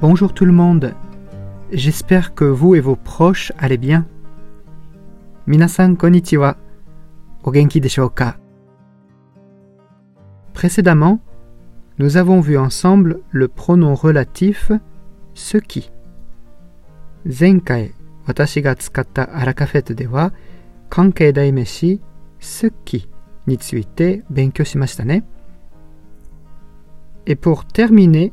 Bonjour tout le monde. J'espère que vous et vos proches allez bien. Minasan konnichiwa. O genki deshou ka? Précédemment, nous avons vu ensemble le pronom relatif ce qui. Zenkai, watashi ga arakafete de wa kankei daimeshi qui ni tsuite ne. Et pour terminer,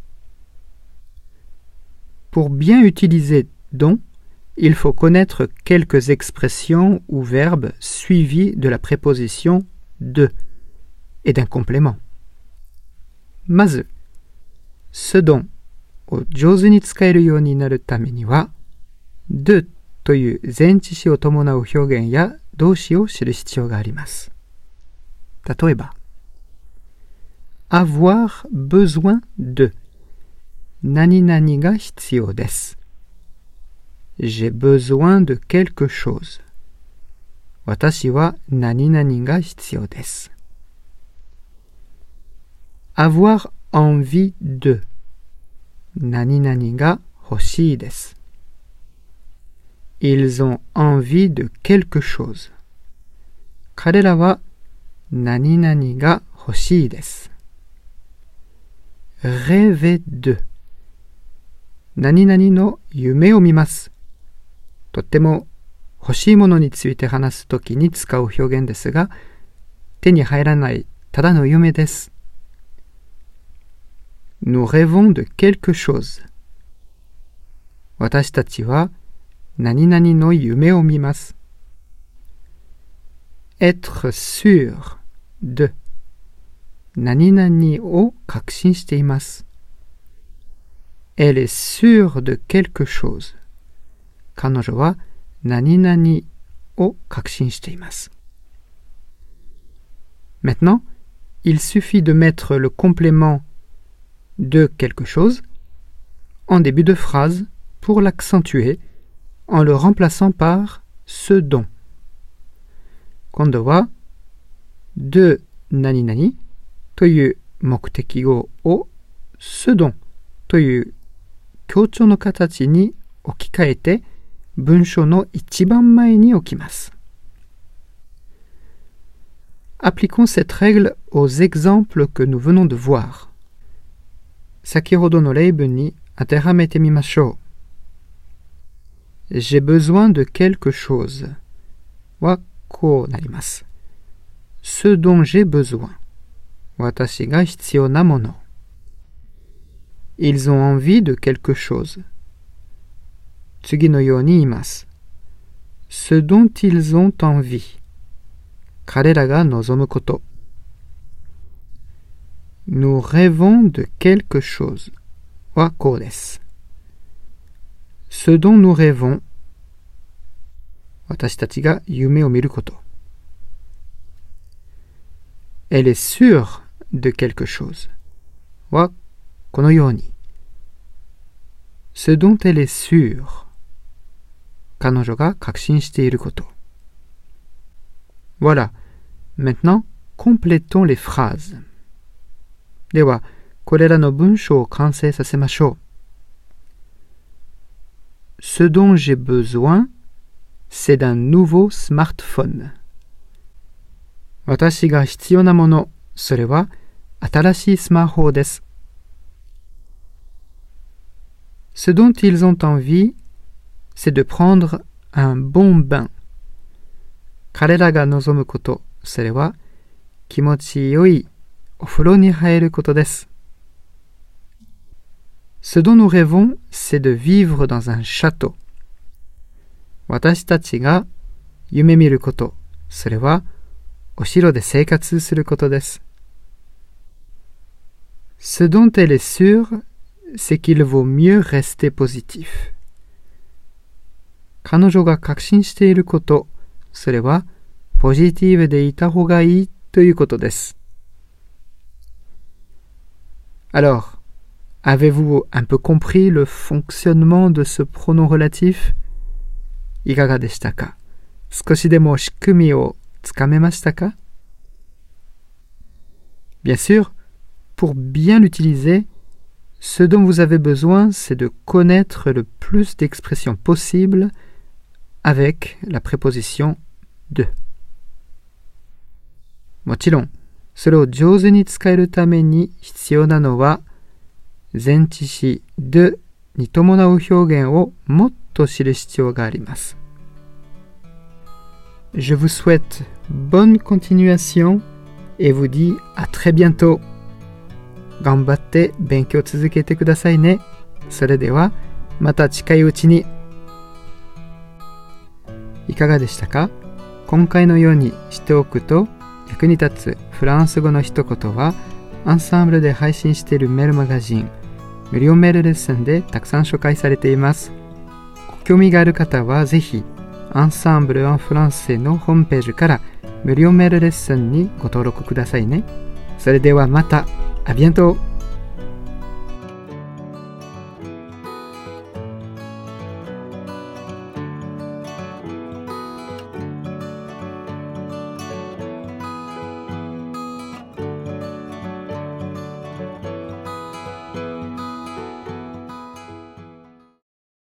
Pour bien utiliser dont, il faut connaître quelques expressions ou verbes suivis de la préposition de et d'un complément. まず、ce dont を上手に使えるようになるためには、de という前置詞を伴う表現や動詞を知る必要があります。例えば、avoir besoin de nani nani ga hitsio desu. J'ai besoin de quelque chose. Watashi wa nani nani ga hitsio desu. Avoir envie de. Nani nani ga hoshii. Ils ont envie de quelque chose. Karela wa nani nani ga hoshii. Rêver de. 何々の夢を見ます。とっても欲しいものについて話すときに使う表現ですが、手に入らないただの夢です。Nous rêvons de quelque chose. 私たちは何々の夢を見ます。être sûr de 何々を確信しています。elle est sûre de quelque chose. Nani Maintenant, il suffit de mettre le complément de quelque chose en début de phrase pour l'accentuer en le remplaçant par ce dont. Kondo wa de nani nani toyu mokuteki go o toyu 強調の形に置き換えて文章の一番前に置きます。Appliquons cette règle aux exemples que nous venons de voir. 先ほどの例文に当てはめてみましょう。J'ai besoin de quelque chose はこうなります。Ce dont j'ai besoin 私が必要なもの。 Ils ont envie de quelque chose. Tsugi ni imas. Ce dont ils ont envie. Karera ga nozomu koto. Nous rêvons de quelque chose. Wa kodes. Ce dont nous rêvons. Watashi ga yume o miru koto. Elle est sûre de quelque chose. Wa このように。Ce dont elle est sûre 彼女が確信していること。Voilà. Maintenant, complétons les phrases. では、これらの文章を完成させましょう。Ce dont j'ai besoin, c'est d'un nouveau smartphone. 私が必要なもの、それは新しいスマホです。Ce dont ils ont envie, c'est de prendre un bon bain. 彼らが望むこと、それは気持ちよいお風呂に入ることです。Ce dont nous rêvons, c'est de vivre dans un château. 私たちが夢見ること、それはお城で生活することです。Ce dont elle est sûre, c'est qu'il vaut mieux rester positif. 彼女が確信していること、それはポジティブでいた方がいいということです。Alors, avez-vous un peu compris le fonctionnement de ce pronom relatif いかがでしたか少しでも仕組みをつかめましたか Bien sûr, pour bien l'utiliser, ce dont vous avez besoin, c'est de connaître le plus d'expressions possibles avec la préposition de. もちろん、それを上手に使えるために必要なのは、前置詞でに伴う表現をもっと知る必要があります。Je vous souhaite bonne continuation et vous dis à très bientôt. 頑張って勉強続けてくださいね。それではまた近いうちに。いかがでしたか？今回のようにしておくと役に立つフランス語の一言はアンサンブルで配信しているメールマガジン無料メールレッスンでたくさん紹介されています。ご興味がある方はぜひアンサンブル・アン・フランセのホームページから無料メールレッスンにご登録くださいね。それではまた。À bientôt